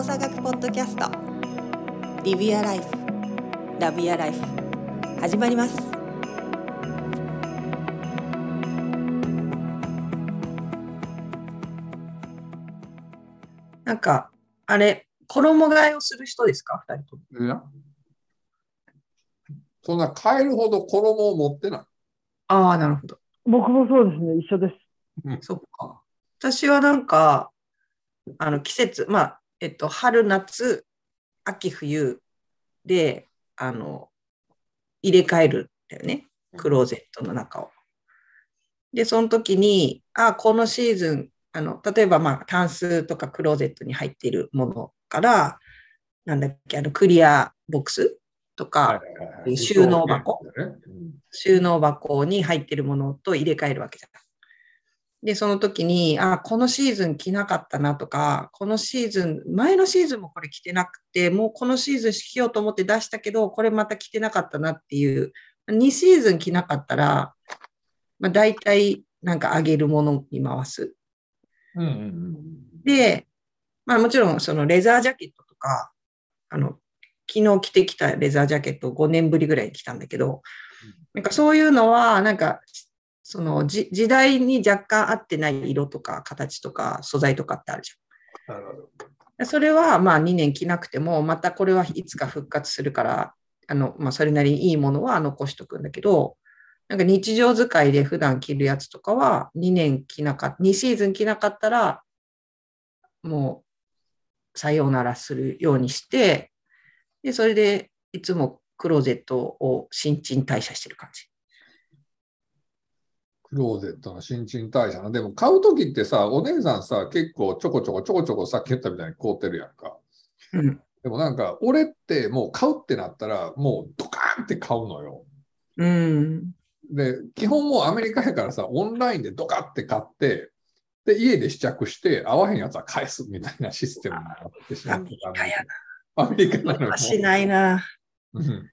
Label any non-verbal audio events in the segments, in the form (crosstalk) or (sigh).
動作学ポッドキャスト。リビアライフ。ラビアライフ。始まります。なんかあれ衣替えをする人ですか？二人とも。いや。そんな変えるほど衣を持ってない。ああなるほど。僕もそうですね、一緒です。そっか。私はなんかあの季節まあえっと春夏秋冬であの入れ替えるんだよね。クローゼットの中を。でその時にあこのシーズンあの例えばまあタンスとかクローゼットに入っているものからなんだっけあのクリアボックスとか、収納箱。収納箱に入ってるものと入れ替えるわけじゃん。で、その時に、あ、このシーズン着なかったなとか、このシーズン、前のシーズンもこれ着てなくて、もうこのシーズン着ようと思って出したけど、これまた着てなかったなっていう、2シーズン着なかったら、まあ、大体なんかあげるものに回す。うんうんで、まあもちろんそのレザージャケットとか、あの、昨日着てきたレザージャケットを5年ぶりぐらいに着たんだけど、なんかそういうのは、なんか、そのじ時代に若干合ってない色とか形とか素材とかってあるじなるほどゃん。それはまあ2年着なくても、またこれはいつか復活するから、あの、まあそれなりにいいものは残しとくんだけど、なんか日常使いで普段着るやつとかは2年着なかった、2シーズン着なかったら、もうさようならするようにして、で、それでいつもクローゼットを新陳代謝してる感じ。クローゼットの新陳代謝な。でも買うときってさ、お姉さんさ、結構ちょこちょこちょこちょこさっき言ったみたいに買うてるやんか。うん。でもなんか、俺ってもう買うってなったら、もうドカーンって買うのよ。うん。で、基本もうアメリカやからさ、オンラインでドカって買って、で、家で試着して、合わへんやつは返すみたいなシステムになってしまってたんでアメリカやアメリカなのよ。しないな。うん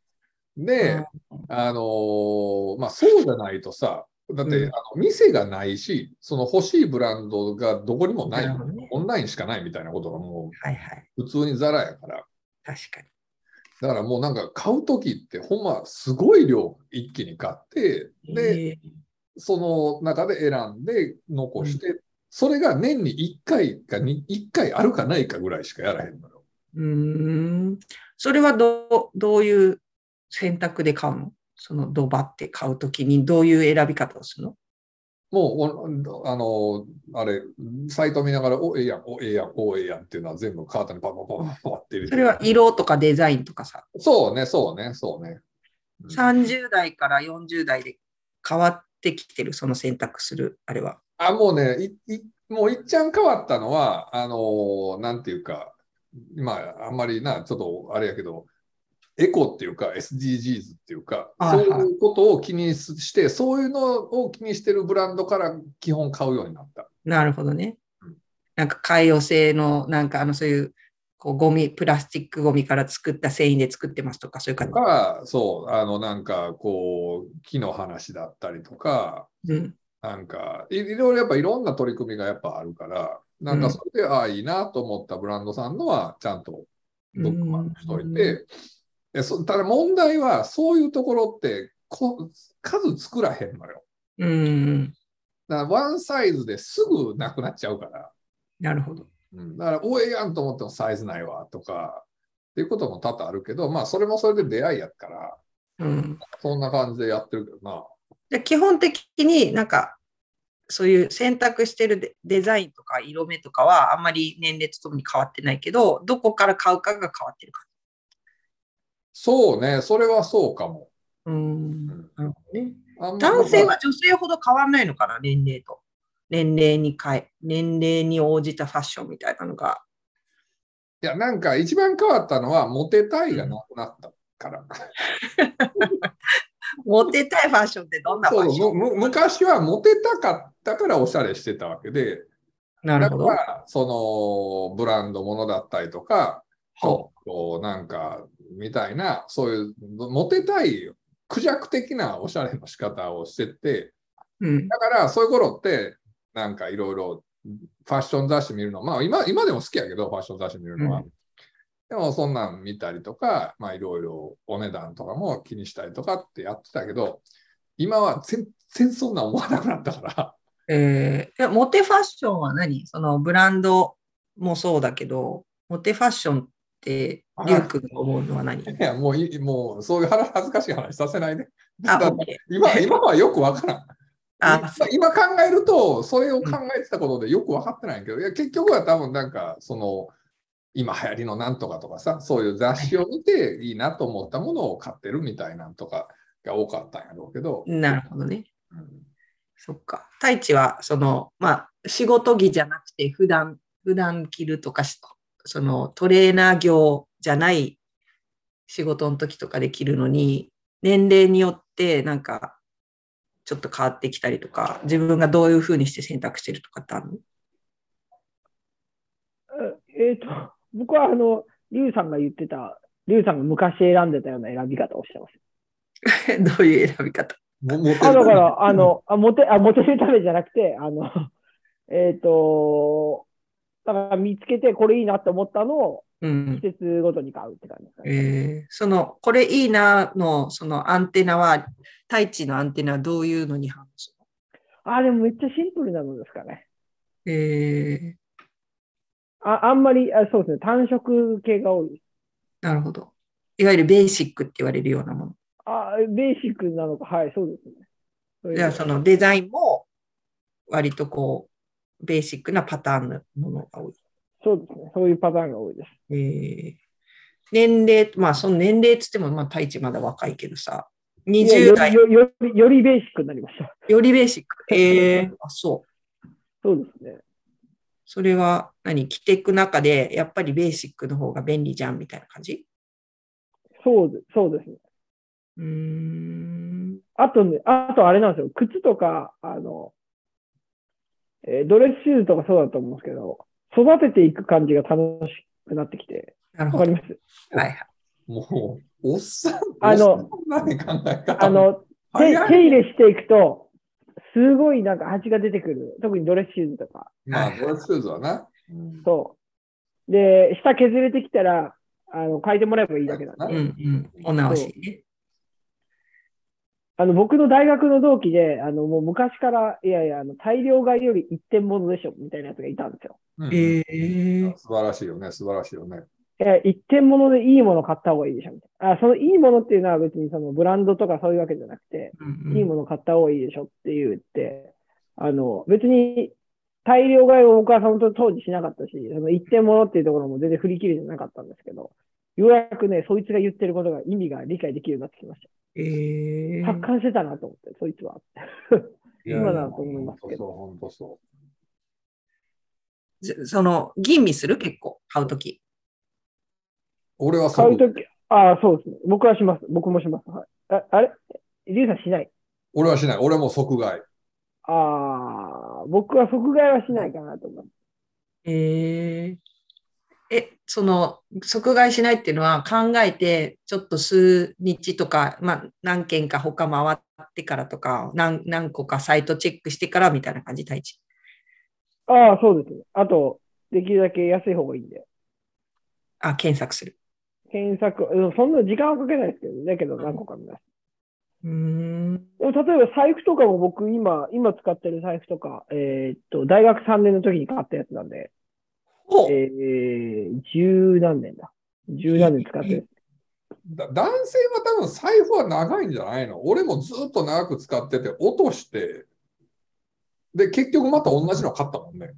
で、あのーまあ、そうじゃないとさ、だって、うんあの店がないし、その欲しいブランドがどこにもない、ねオンラインしかないみたいなことがもはいはい。う普通にザラやから、確かに。だからもうなんか買うときってほんますごい量一気に買って、で、えその中で選んで残して、それが年に1回かに1回あるかないかぐらいしかやらへんのよ。ーうーん。それはどう、どういう選択で買うの？そのドバって買うときにどういう選び方をするの？もうお、あの、あれ、サイト見ながら、お、ええやん、お、ええやん、お、ええやんっていうのは全部カートにパンパンパンパンって入れてそれは色とかデザインとかさ、そうね、そうね、そうね。うん30代から40代で変わってきてる、その選択する、あれは。あ、もうね、い、い、もういっちゃん変わったのは、あの、なんていうか、まあ、あんまりな、ちょっとあれやけど、エコっていうか SDGs っていうか、そういうことを気にして、そういうのを気にしてるブランドから基本買うようになった。なるほどねうん。なんか海洋製の、なんかあの、そういう、こう、ゴミ、プラスチックゴミから作った繊維で作ってますとか、そういう感とか、そう、あの、なんか、こう、木の話だったりとか、じ。うん。なんかい、いろいろやっぱいろんな取り組みがやっぱあるから、なんかそれで、ああ、いいなと思ったブランドさんのは、ちゃんとブックマークしといて、ただ問題は、そういうところってこ数作らへんのよ。うん。だからワンサイズですぐなくなっちゃうから。なるほど。うん、だから、おええやんと思ってもサイズないわとか、っていうことも多々あるけど、まあ、それもそれで出会いやから、うん。そんな感じでやってるけどな。で基本的になんか、そういう選択してるデデザインとか色目とかはあんまり年齢とともに変わってないけど、どこから買うかが変わってるかそうね、それはそうかも。ら。うん。なるほどね。男性は女性ほど変わらないのかな、年齢と。年齢に変え、年齢に応じたファッションみたいなのが。いや、なんか一番変わったのは、モテたいがなくなったから。モテたいファッションってどんなファッション？昔はモテたかったからおしゃれしてたわけで、だなるほど。からそのブランドものだったりとか、ほこうなんかみたいな、そういうモテたいクジャク的なおしゃれの仕方をしてて、う。うん。だからそういう頃って、なんかいろいろファッション雑誌見るの、まあ今今でも好きやけど、ファッション雑誌見るのは。うんでもそんなん見たりとか、まあいろいろお値段とかも気にしたりとかってやってたけど、今は全然そんな思わなくなったから。えー、モテファッションは何？そのブランドもそうだけど、モテファッションって、リュウ君が思うのは何？いや、もういい、もうそういう恥ずかしい話させないで。あ。今今はよくわからん。あ、今考えると、それを考えてたことでよく分かってないけど、いや結局は多分なんか、その、今流行りのなんとかとかさ、そういう雑誌を見ていいなと思ったものを買ってるみたいなんとかが多かったんやろうけど、なるほどね。うんそっか。太一は、その、まあ、仕事着じゃなくて、普段、普段着るとかし、そのトレーナー業じゃない仕事の時とかで着るのに、年齢によって、なんか、ちょっと変わってきたりとか、自分がどういうふうにして選択してるとかってあるの？えっ、と、僕はあの、リュウさんが言ってた、リュウさんが昔選んでたような選び方をしてます。(laughs) どういう選び方？あ、だから、あの、あ、モテ、あ、モテるためじゃなくて、あの、えっ、と、だから見つけてこれいいなって思ったのをうん季。節ごとに買うって感じですかね。えーその、これいいなの、そのアンテナは、太一のアンテナはどういうのに反応すあ、でもめっちゃシンプルなのですかね。るえーあ、あんまり、あそうですね、単色系が多い。なるほど。いわゆるベーシックって言われるようなもの。あ、ベーシックなのか、はい、そうですね。じゃあ、そのデザインも、割とこう、ベーシックなパターンのものが多い。そうですね、そういうパターンが多いです。えー年齢、まあ、その年齢っつっても、まあ、太一まだ若いけどさ、いやよ20代りよよりよりベーシックになりました。よりベーシック。(laughs) えー、あ、そう。そうですね。それは何？着ていく中で、やっぱりベーシックの方が便利じゃんみたいな感じ？そうでそうですね。うーん。あとね、あとあれなんですよ。靴とか、あの、えードレスシューズとかそうだと思うんですけど、育てていく感じが楽しくなってきて。わかります？はいはい。もう、おっさん、あの。あの、手手入れしていくと、すごいなんか味が出てくる。特にドレスシューズとか。まあ、ドレスシューズはな。そう。で、下削れてきたら、あの、変えてもらえばいいだけなんうんで。うん。お直しね。あの、僕の大学の同期で、あの、もう昔から、いやいや、あの、大量買いより一点物でしょ、みたいなやつがいたんですよ。うんえー、素晴らしいよね、素晴らしいよね。え、一点物でいいもの買った方がいいでしょ、みたいな。あ、そのいいものっていうのは別にそのブランドとかそういうわけじゃなくて、うんうんいいもの買った方がいいでしょって言って、あの、別に大量買いを僕は本当当時しなかったし、その一点物っていうところも全然振り切りじゃなかったんですけど、ようやくね、そいつが言ってることが意味が理解できるようになってきましえた。ー達観してたなと思って、そいつは。今だと思いますけどそう、本当そずその、吟味する？結構、買うとき。う。俺はそう。買うとき、ああ、そうですね。僕はします。僕もします。はい。ああれ？リュウさんしない？俺はしない。俺はもう即買い。ああ、僕は即買いはしないかなと思います。えー、え、その、即買いしないっていうのは考えて、ちょっと数日とか、まあ、何件か他回ってからとか、何何個かサイトチェックしてからみたいな感じ、太一。ああ、そうですね。あと、できるだけ安い方がいいんで。あ、検索する。検索、うんそんな時間はかけないですけど、だけど何個か見ます。うーん。でも例えば財布とかも僕今、今使ってる財布とか、えーっと、大学3年の時に買ったやつなんで、おえー、十何年だ。十何年使ってる。だ男性は多分財布は長いんじゃないの？俺もずっと長く使ってて落として、で、結局また同じの買ったもんね。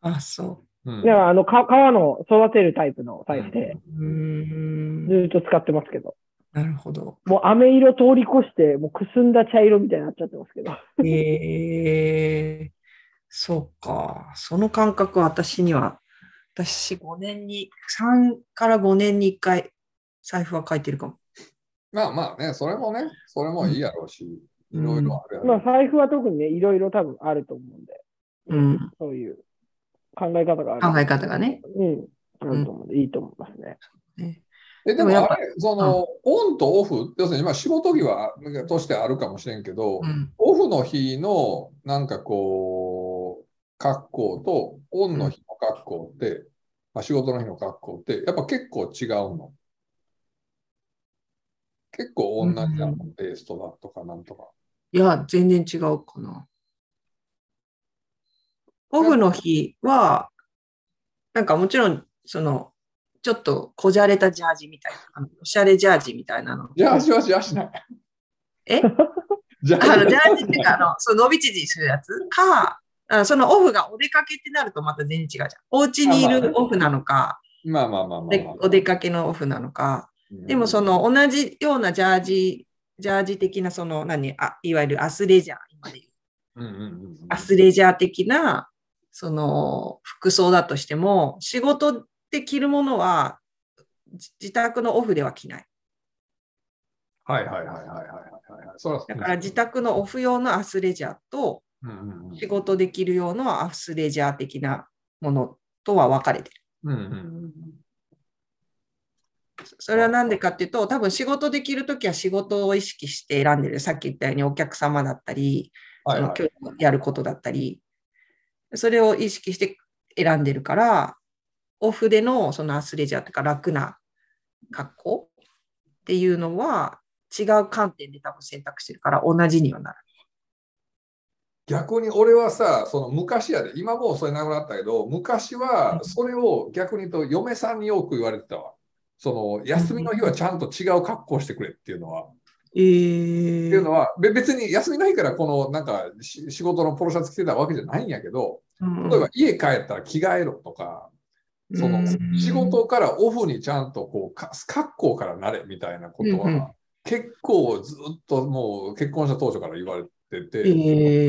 あ、そうんいや、あの、か革の育てるタイプの財布で、う。ん。ずっと使ってますけど。なるほど。もう飴色通り越して、もうくすんだ茶色みたいになっちゃってますけど。えー、そうか。その感覚は私には、私5年に、3から5年に1回財布は書いてるかも。まあまあね、それもね、それもいいやろうし、いろいろあるやろうまあ財布は特にね、いろいろ多分あると思うんで、うん。そういう考え方がある。考え方がね。うん。あると思うんで、いいと思いますね。えででもやっぱもあれ、その、オンとオフ、要するに今仕事着はとしてあるかもしれんけど、うん。オフの日のなんかこう、格好とオンの日の格好って、まあ、仕事の日の格好って、やっぱ結構違うの。結構同じなの、うんテイストだとかなんとか。いや、全然違うかな。オフの日は、なんかもちろん、その、ちょっとこじゃれたジャージみたいな、あのおしゃれジャージみたいなの。ジャージはしやしない。え？(laughs) ジャあの、ージジャージっていうか、あの、そう伸び縮みするやつか、あそのオフがお出かけってなるとまた全然違うじゃん。お家にいるオフなのか、まあまあまあまあ。お出かけのオフなのか、でもその同じようなジャージ、ジャージ的なその何？あ、いわゆるアスレジャー、今で言う。うんうんアスレジャー的なその服装だとしても、仕事で着るものはじ自宅のオフでは着ない。はいはいはいはいはいはいだから自宅のオフ用のアスレジャーと仕事できる用のアスレジャー的なものとは分かれてる。うんうんうんそれは何でかっていうと、多分仕事できるときは仕事を意識して選んでる。さっき言ったようにお客様だったり、はいはいその今日やることだったり、それを意識して選んでるから、オフでのそのアスレジャーというか楽な格好っていうのは違う観点で多分選択してるから同じにはなる。逆に俺はさ、その昔やで、今もうそれなくなったけど、昔はそれを逆に言うと嫁さんによく言われてたわ。その休みの日はちゃんと違う格好してくれっていうのは。えー。っていうのは、べ別に休みの日からこのなんかし仕事のポロシャツ着てたわけじゃないんやけど、例えば家帰ったら着替えろとか、その仕事からオフにちゃんとこうか格好からなれみたいなことは結構ずっともう結婚した当初から言われてて、え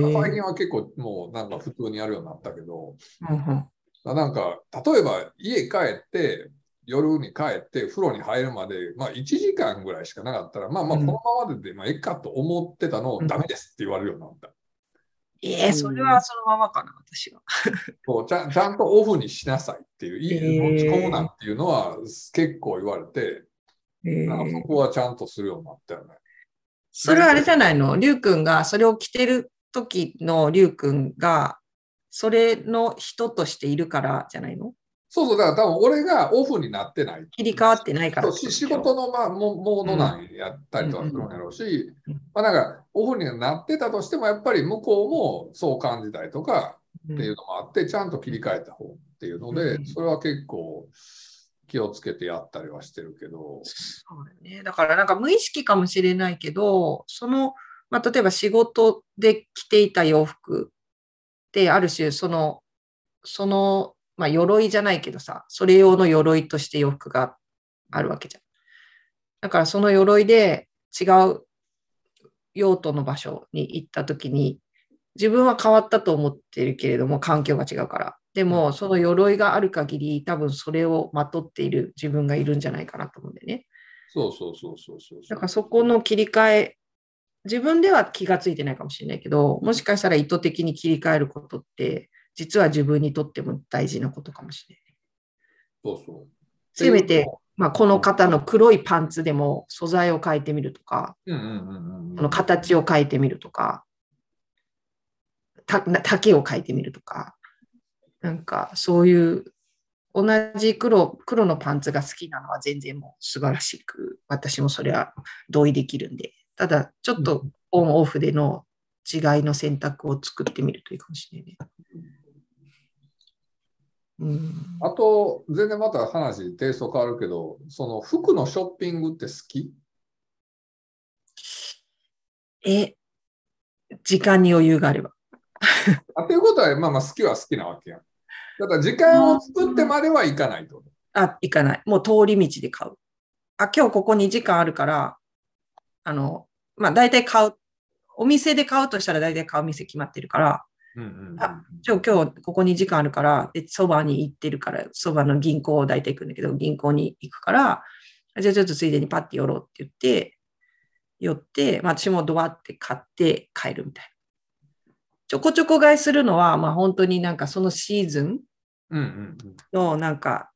ー最近は結構もうなんか普通にやるようになったけど、うんうんなんか例えば家帰って夜に帰って風呂に入るまで、まあ1時間ぐらいしかなかったら、まあまあうんこのままででまあええかと思ってたのをうんダメですって言われるようになった。えー、それはそのままかな、私は。(laughs) そうちゃんちゃんとオフにしなさいっていう、いへー持ち込むなっていうのは結構言われて、えなんかそーこはちゃんとするようになったよね。それはあれじゃないの？りゅうくんがそれを着てる時のりゅうくんがそれの人としているからじゃないの？そうそう、だから多分俺がオフになってない。切り替わってないから。仕事の、まあ、モモードなんやったりとかするんやろうし、うん。まあなんかオフになってたとしても、やっぱり向こうもそう感じたりとかうんっていうのもあって、ちゃんと切り替えた方っていうので、うん。それは結構気をつけてやったりはしてるけど、そうだね。だからなんか無意識かもしれないけど、その、まあ、例えば仕事で着ていた洋服ってある種その、その、まあ、鎧じゃないけどさ、それ用の鎧として洋服があるわけじゃん。だからその鎧で違う用途の場所に行った時に、自分は変わったと思ってるけれども、環境が違うから。でも、その鎧がある限り、多分それをまとっている自分がいるんじゃないかなと思うんだよね。そうそうそうそうそうだからそこの切り替え、自分では気がついてないかもしれないけど、もしかしたら意図的に切り替えることって、実は自分にとっても大事なことかもしれない。そうそう。せめて、まあ、この方の黒いパンツでも素材を変えてみるとか、うんうんうんうんその形を変えてみるとか、た丈を変えてみるとか、なんかそういう同じ黒黒のパンツが好きなのは全然もう素晴らしく、私もそれは同意できるんで、ただちょっとオンオフでの違いの選択を作ってみるといいかもしれないね。うん、あと、全然また話、テイスト変わるけど、その服のショッピングって好き？え、時間に余裕があれば。あっていうことは、まあまあ好きは好きなわけやん。だから時間を作ってまではいかないと。あ、行かない。もう通り道で買う。あ、今日ここに時間あるから、あの、まあ大体買う。お店で買うとしたら大体買う店決まってるから、うんうんうんあ今日今日ここに時間あるから、で、そばに行ってるから、そばの銀行を大体行くんだけど、銀行に行くから、あじゃあちょっとついでにパッて寄ろうって言って、寄って、まあ私もドワって買って帰るみたいな。ちょこちょこ買いするのは、まあ本当になんかそのシーズンのなんか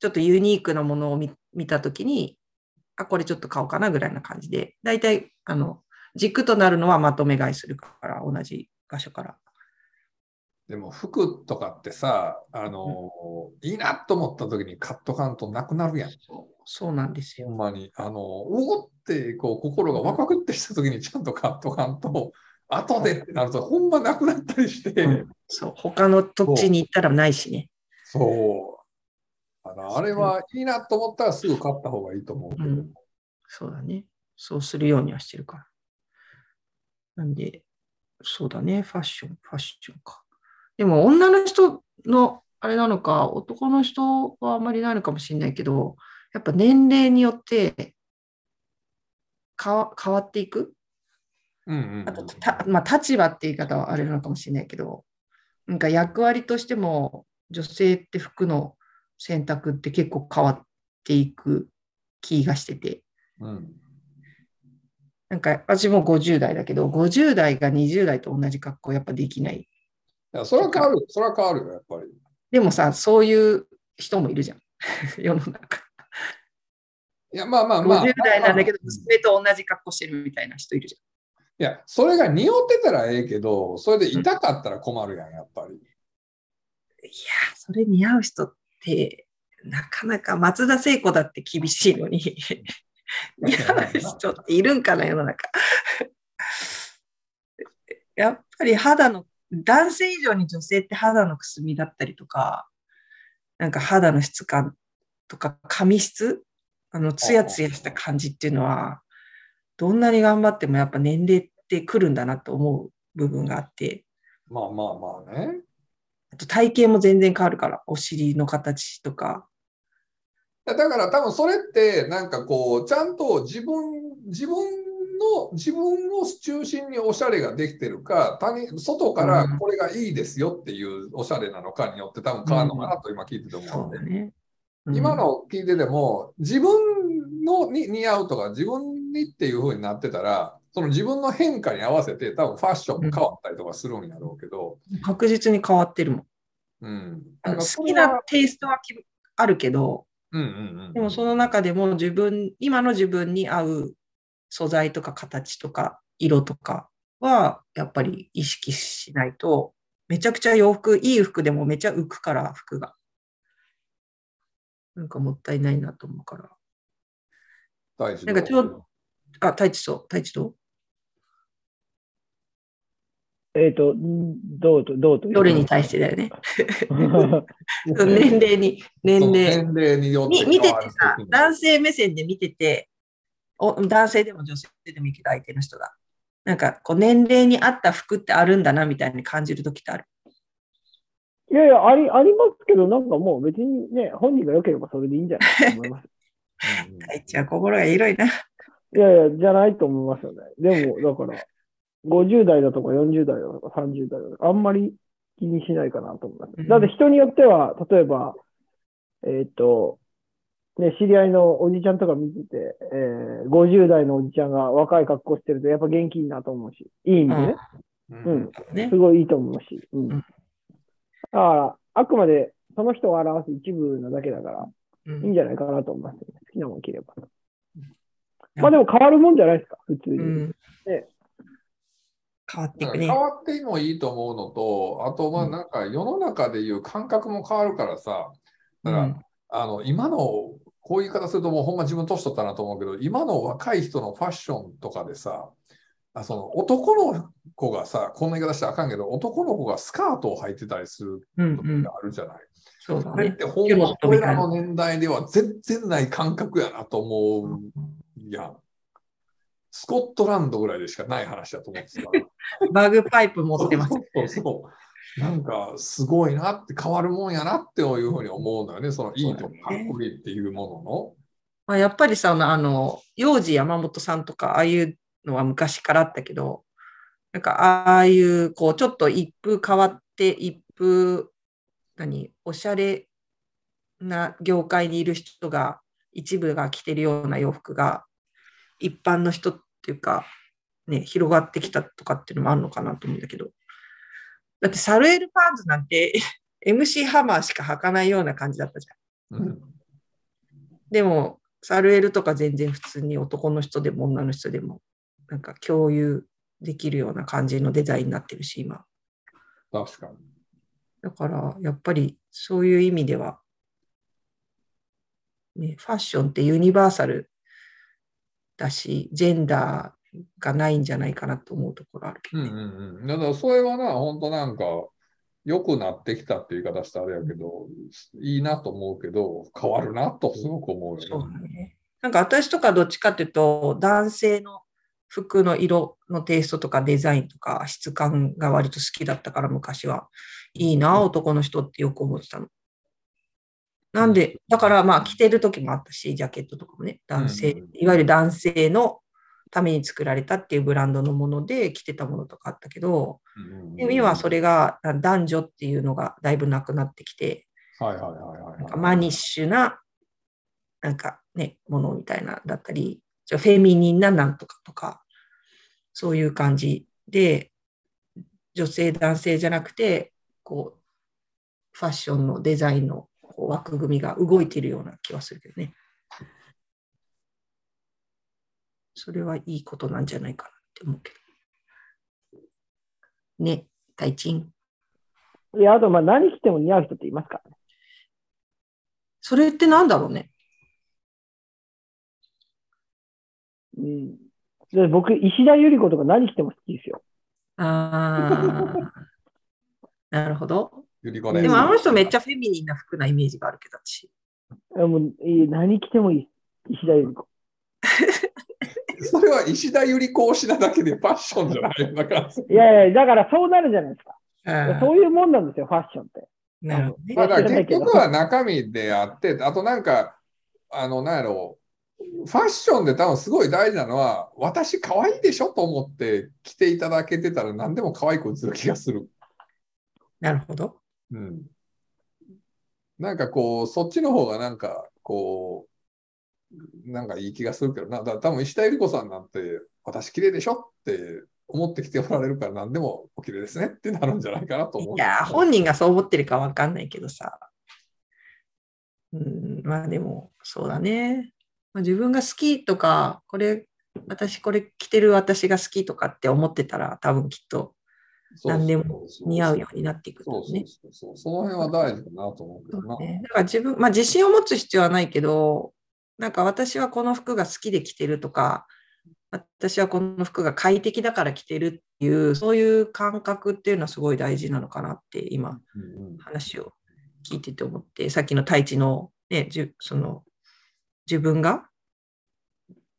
ちょっとユニークなものを見見たときに、あ、これちょっと買おうかなぐらいな感じで、大体あの軸となるのはまとめ買いするから、同じ場所から。でも服とかってさ、あの、いいなと思った時にカットカントなくなるやん。そうなんですよ。ほんまに。あの、おおってこう心がワクワクってした時にちゃんとカットカント、後でってなるとほんまなくなったりして、うんそう、他の土地に行ったらないしね。そう。あのあれはいいなと思ったらすぐ買った方がいいと思うけど。うんそうだね。そうするようにはしてるから。なんで、そうだね。ファッション、ファッションか。でも、女の人のあれなのか、男の人はあんまりないのかもしれないけど、やっぱ年齢によって変わ変わっていく。うんうんあとた、まあ、立場って言い方はあれなのかもしれないけど、なんか役割としても、女性って服の選択って結構変わっていく気がしてて。うんなんか私も50代だけど、50代が20代と同じ格好やっぱできない。いやそれは変わる。それは変わるよ、やっぱり。でもさ、そういう人もいるじゃん。(laughs) 世の中。いや、まあまあまあ。50代なんだけど、うん娘と同じ格好してるみたいな人いるじいや、それが匂ってたらええけど、それで痛かったら困るやん、やっぱり。いやー、それ似合う人って、なかなか松田聖子だって厳しいのに、(laughs) 似合う人っているんかな、世の中。(laughs) やっぱり肌の、男性以上に女性って肌のくすみだったりとか、なんか肌の質感とか髪質、あの、ツヤツヤした感じっていうのは、どんなに頑張ってもやっぱ年齢ってくるんだなと思う部分があって、まあまあまあね。あと体型も全然変わるから、お尻の形とか。だから多分それって、なんかこう、ちゃんと自分、自分の、自分を中心におしゃれができてるか、他人外からこれがいいですよっていうおしゃれなのかによって多分変わるのかなと今聞いてて思そううだね。うん今の聞いてても、自分のに似合うとか、自分にっていう風になってたら、その自分の変化に合わせて、多分ファッションも変わったりとかするんやろうけど、確実に変わってるもん。うん。あの好きなテイストはきあるけど、うんうんうん。でもその中でも自分、今の自分に合う素材とか形とか色とかはやっぱり意識しないと、めちゃくちゃ洋服、いい服でもめちゃ浮くから、服が。なんかもったいないなと思うから。大事なんかちょあ、太一そう、太一と？えっと、んどうと、どうと？どれに対してだよね。は (laughs) 年齢に、年齢。年齢によってみ見ててさ、男性目線で見てて、お男性でも女性でもいいけど、相手の人が。なんか、こう、年齢に合った服ってあるんだな、みたいに感じるときってある？いやいや、あり、ありますけど、なんかもう別にね、本人が良ければそれでいいんじゃないかと思います。(laughs) 太一は心が広いな。いやいや、じゃないと思いますよね。でも、だから、50代だとか40代だとか30代だとか、あんまり気にしないかなと思います。うんだって人によっては、例えば、えっ、と、ね、知り合いのおじちゃんとか見てて、えー50代のおじちゃんが若い格好してると、やっぱ元気いいなと思うし、いい意味でね、うんうん、ねす。ごいいいと思うし、うん。うんだから、あくまでその人を表す一部なだけだから、うんいいんじゃないかなと思います、ね。好きなもん着れば。やまあでも変わるもんじゃないですか、普通に。うんね変わっていくね。変わってもいいと思うのと、あと、まあ、なんか世の中でいう感覚も変わるからさ、だから、うんあの今のこういう言い方すると、もうほんま自分年取ったなと思うけど、今の若い人のファッションとかでさ、あその男の子がさ、こんな言い方したらあかんけど、男の子がスカートを履いてたりするうんうん時が。あるじゃない。そうだね。あれってほんま俺らの年代では全然ない感覚やなと思うやん。スコットランドぐらいでしかない話だと思ってたから。(laughs) バグパイプ持ってます。そうそう。なんかすごいなって変わるもんやなっていうふうに思うんだよね。そのいいとかかっこいいっていうもまあ、やっぱりさ、あの、幼児山本さんとか、ああいうのは昔からあったけど、なんか、ああいう、こう、ちょっと一風変わって、一風、何、おしゃれな業界にいる人が、一部が着てるような洋服が、一般の人っていうか、ね、広がってきたとかっていうのもあるのかなと思うんだけど、だってサルエルパンツなんて (laughs) MC ハマーしか履かないような感じだったじゃん。の。うんでも、サルエルとか全然普通に男の人でも女の人でも、なんか共有できるような感じのデザインになってるし、今。確かに。だから、やっぱりそういう意味では、ね、ファッションってユニバーサルだし、ジェンダーがないんじゃないかなと思うところあるけどね。うんうんうん。だからそれはな、本当なんか、良くなってきたっていう言い方したらあれやけど、いいなと思うけど、変わるなとすごく思うそうよね。だね。なんか私とかどっちかっていうと、男性の服の色のテイストとかデザインとか質感が割と好きだったから昔は。いいな、男の人ってよく思ってたの。なんで、だからまあ着てる時もあったし、ジャケットとかもね、男性、いわゆる男性のために作られたっていうブランドのもので着てたものとかあったけど、うんでも今はそれがあ男女っていうのがだいぶなくなってきて、はいはいはいはい。マニッシュな、なんかね、ものみたいな、だったり、フェミニンななんとかとか、そういう感じで、女性、男性じゃなくて、こう、ファッションのデザインのこう枠組みが動いているような気はするけどね。それはいいことなんじゃないかなって思うけど。ね、大賃。いや、あと、まあ、何着ても似合う人っていますからね。それってなんだろうね。うん。で僕、石田ゆり子とか何着ても好きですよ。ああ、なるほど。ゆり子ねでもあの人めっちゃフェミニンな服なイメージがあるけど、私。もういい何着てもいい。石田ゆり子。それは石田ゆり子推しなだけでファッションじゃないような感じ。いやいや、だからそうなるじゃないですか。あそういうもんなんですよ、ファッションって。なるほどだから結局は中身であって、あとなんか、あの、なんやろう、ファッションで多分すごい大事なのは、私可愛いでしょと思って着ていただけてたら何でも可愛く映る気がする。なるほど。うん。なんかこう、そっちの方がなんか、こう、なんかいい気がするけどな。だ多分石田ゆり子さんなんて、私綺麗でしょって思ってきておられるから何でもお綺麗ですねってなるんじゃないかなと思う。いや、本人がそう思ってるかわかんないけどさ。うん、まあでも、そうだね。まあ、自分が好きとか、これ、私これ着てる私が好きとかって思ってたら、多分きっと何でも似合うようになっていくんだそうそうろうね。その辺は大事だなと思うけどな。ねだから自分、まあ自信を持つ必要はないけど、なんか私はこの服が好きで着てるとか、私はこの服が快適だから着てるっていう、そういう感覚っていうのはすごい大事なのかなって今話を聞いてて思って、さっきの太一のね、じゅその自分が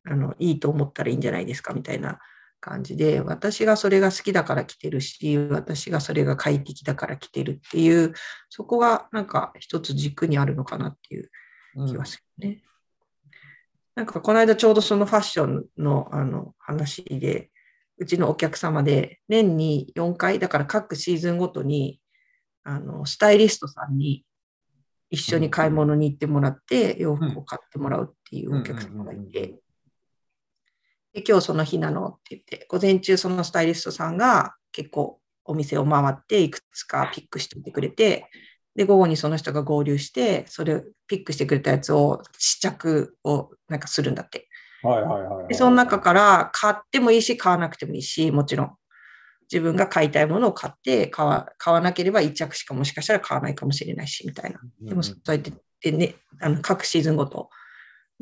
あのいいと思ったらいいんじゃないですかみたいな感じで、私がそれが好きだから着てるし、私がそれが快適だから着てるっていう、そこがなんか一つ軸にあるのかなっていううん。気はするね。なんかこの間ちょうどそのファッションのあの話で、うちのお客様で年に4回、だから各シーズンごとにあのスタイリストさんに一緒に買い物に行ってもらって洋服を買ってもらうっていうお客様がいうんうんうんて、で今日その日なのって言って、午前中そのスタイリストさんが結構お店を回っていくつかピックしておいてくれて、で、午後にその人が合流して、それをピックしてくれたやつを試着をなんかするんだって。はいはいはいはい。で、その中から買ってもいいし、買わなくてもいいし、もちろん。自分が買いたいものを買って買わ、買わなければ1着しかもしかしたら買わないかもしれないし、みたいな。うん、でも、そうやってでね、あの各シーズンごと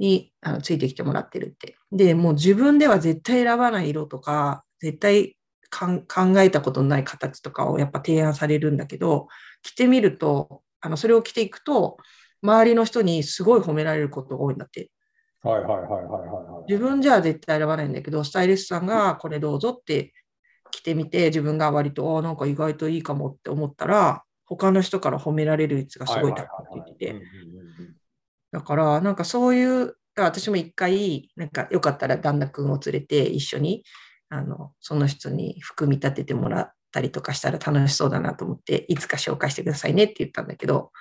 にあのついてきてもらってるって。で、もう自分では絶対選ばない色とか、絶対かん考えたことのない形とかをやっぱ提案されるんだけど、着てみると、あのそれを着ていくと、周りの人にすごい褒められることが多いんだって。はいはいはいはいはいはい。自分じゃ絶対選ばないんだけど、スタイリストさんがこれどうぞって着てみて、自分が割と、あなんか意外といいかもって思ったら、他の人から褒められる率がすごい高いって言ってだから、なんかそういう、私も一回、なんかよかったら旦那君を連れて一緒に、あの、その人に服見立ててもらったりとかしたら楽しそうだなと思って、いつか紹介してくださいねって言ったんだけど、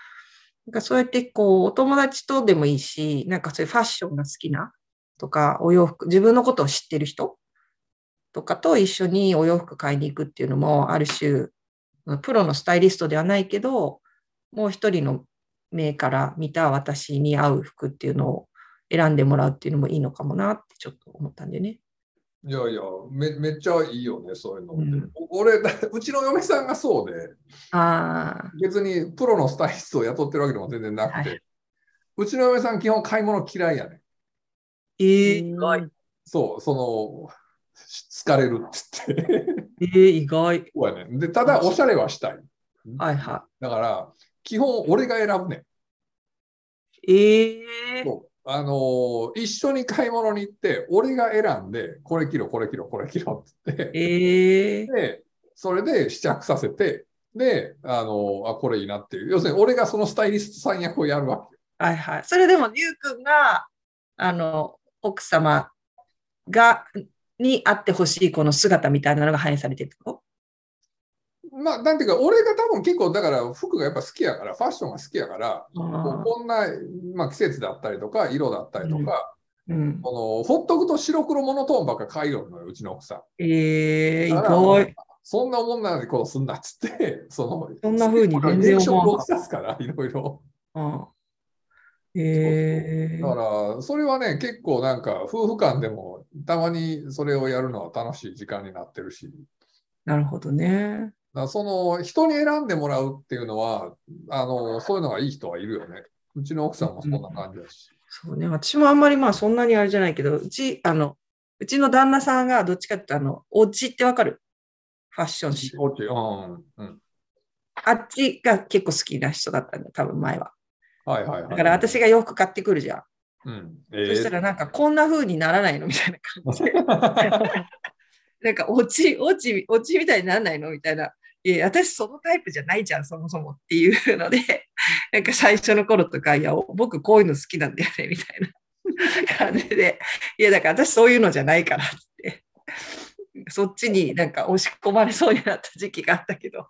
なんかそうやってこう、お友達とでもいいし、なんかそういうファッションが好きなとか、お洋服、自分のことを知ってる人とかと一緒にお洋服買いに行くっていうのも、ある種、プロのスタイリストではないけど、もう一人の目から見た私に合う服っていうのを選んでもらうっていうのもいいのかもなってちょっと思ったんでね。いやいやめ、めっちゃいいよね、そういうのって。うん俺、(laughs) うちの嫁さんがそうで、ああ、別にプロのスタイリストを雇ってるわけでも全然なくて、はうちの嫁さん基本買い物嫌いやね。ええ意外。そう、その、疲れるって言って。ええ意外。そうやね。で、ただ、おしゃれはしたい。はいはだから、基本俺が選ぶね。ええそうあのー一緒に買い物に行って、俺が選んで、これ切ろ、これ切ろ、これ切ろって言って、ええで、それで試着させて、で、あのーあ、これいいなっていう。要するに、俺がそのスタイリストさん役をやるわけ。はいはい。それでも、りゅうくんが、あの、奥様が、にあってほしいこの姿みたいなのが反映されてるってこまあ、なんていうか、俺が多分結構、だから服がやっぱ好きやから、ファッションが好きやから、とこんな、まあ、季節だったりとか、色だったりとか、うん。このほっとくと白黒モノトーンばっか買いよるのよ、うちの奥さん。ええ意だから外。そんなもんなことすんなっつって、(laughs) その、そんな風に全然思わんかから、いろいろ。うんええだから、それはね、結構なんか、夫婦間でも、たまにそれをやるのは楽しい時間になってるし、なるほどね。らその、人に選んでもらうっていうのは、あの、そういうのがいい人はいるよね。うちの奥さんもそんな感じだし。そうね。私もあんまりまあそんなにあれじゃないけど、うち、あの、うちの旦那さんがどっちかってあの、お家ってわかる？ファッション誌。オッケーうん、うん。あっちが結構好きな人だったんだ、多分前は。はいはいはい。だから私が洋服買ってくるじゃん。うん。そしたえらなんかこんな風にならないの？みたいな感じで。(laughs) なんか落ち、落ち、落ちみたいにならないの？みたいな。いや、私そのタイプじゃないじゃん、そもそもっていうので、なんか最初の頃とか、いや、僕こういうの好きなんだよね、みたいな感じで、(laughs) いや、だから私そういうのじゃないからって、そっちになんか押し込まれそうになった時期があったけど、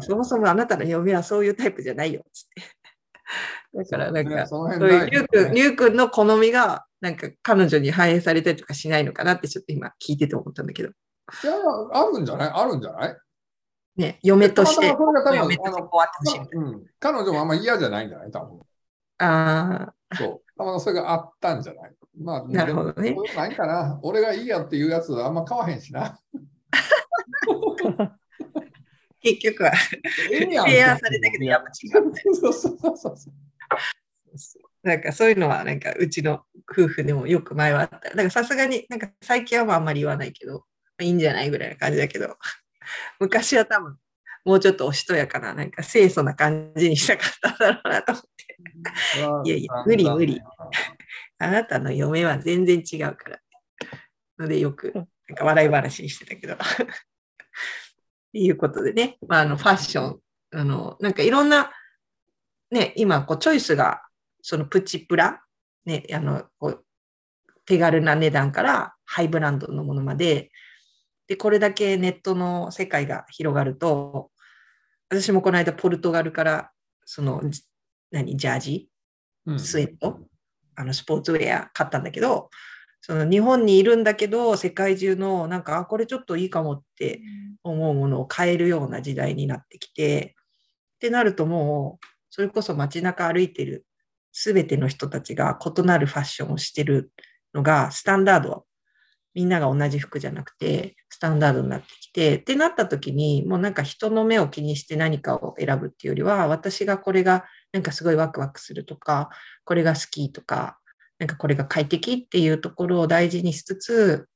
そもそもあなたの嫁はそういうタイプじゃないよ、つって。(laughs) だからなんか、そういう辺リュウ君、リュウ君の好みが、なんか彼女に反映されたりとかしないのかなってちょっと今聞いてて思ったんだけど、いや、あるんじゃない？あるんじゃない？ね、嫁として、彼女もあんま嫌じゃないんじゃない多分。な。あそう。たまたまそれがあったんじゃない？まあ、なるほどねないかな。俺がいいやっていうやつあんま買わへんしな。あ、(laughs) 結局は、提案されたけど、やっぱ違う。そうそうそうそう。なんかそういうのは、なんかうちの夫婦でもよく前はあった。だからさすがに、なんか最近はまああんまり言わないけど、まあいいんじゃないぐらいな感じだけど、(laughs) 昔は多分、もうちょっとおしとやかな、なんか清楚な感じにしたかったんだろうなと思って。いやいや無理無理あなたの嫁は全然違うから。のでよくなんか笑い話にしてたけど。っていうことでね、まあ、あのファッション、あのなんかいろんな、ね、今こうチョイスがそのプチプラ、ね、あのこう手軽な値段からハイブランドのものまで、でこれだけネットの世界が広がると、私もこの間ポルトガルからそのじ何ジャージうんスウェット、あのスポーツウェア買ったんだけど、その日本にいるんだけど、世界中のなんか、あ、これちょっといいかもって思うものを買えるような時代になってきて、ってなるともう、それこそ街中歩いてるすべての人たちが異なるファッションをしてるのがスタンダード。みんなが同じ服じゃなくて、スタンダードになってきて、ってなった時に、もうなんか人の目を気にして何かを選ぶっていうよりは、私がこれがなんかすごいワクワクするとか、これが好きとか、なんかこれが快適っていうところを大事にしつつ、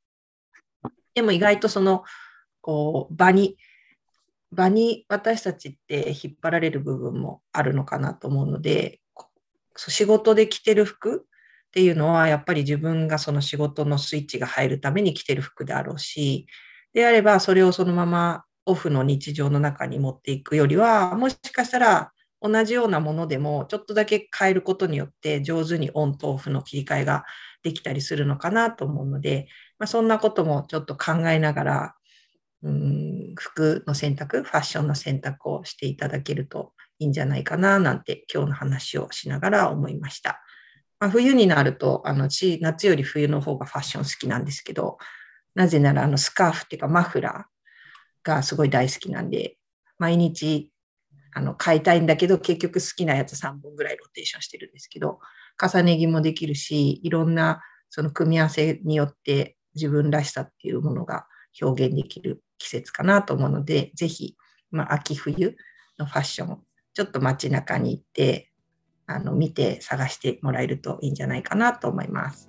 でも意外とその、こう、場に、場に私たちって引っ張られる部分もあるのかなと思うので、仕事で着てる服っていうのは、やっぱり自分がその仕事のスイッチが入るために着てる服であろうし、であればそれをそのままオフの日常の中に持っていくよりは、もしかしたら同じようなものでもちょっとだけ変えることによって上手にオンとオフの切り替えができたりするのかなと思うので、まあ、そんなこともちょっと考えながら、うん、服の選択、ファッションの選択をしていただけるといいんじゃないかななんて今日の話をしながら思いました。まあ、冬になるとあの夏より冬の方がファッション好きなんですけど、なぜならあのスカーフっていうかマフラーがすごい大好きなんで、毎日あの買いたいんだけど、結局好きなやつ3本ぐらいローテーションしてるんですけど、重ね着もできるし、いろんなその組み合わせによって自分らしさっていうものが表現できる季節かなと思うので、ぜひ、まあ、秋冬のファッション、ちょっと街中に行って、あの見て探してもらえるといいんじゃないかなと思います。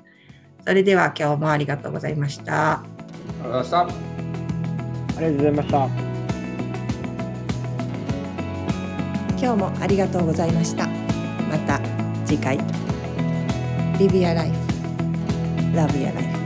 それでは今日もありがとうございました。ありがとうございました。ありがとうございました。今日もありがとうございました。また次回。Live your life. Love your life.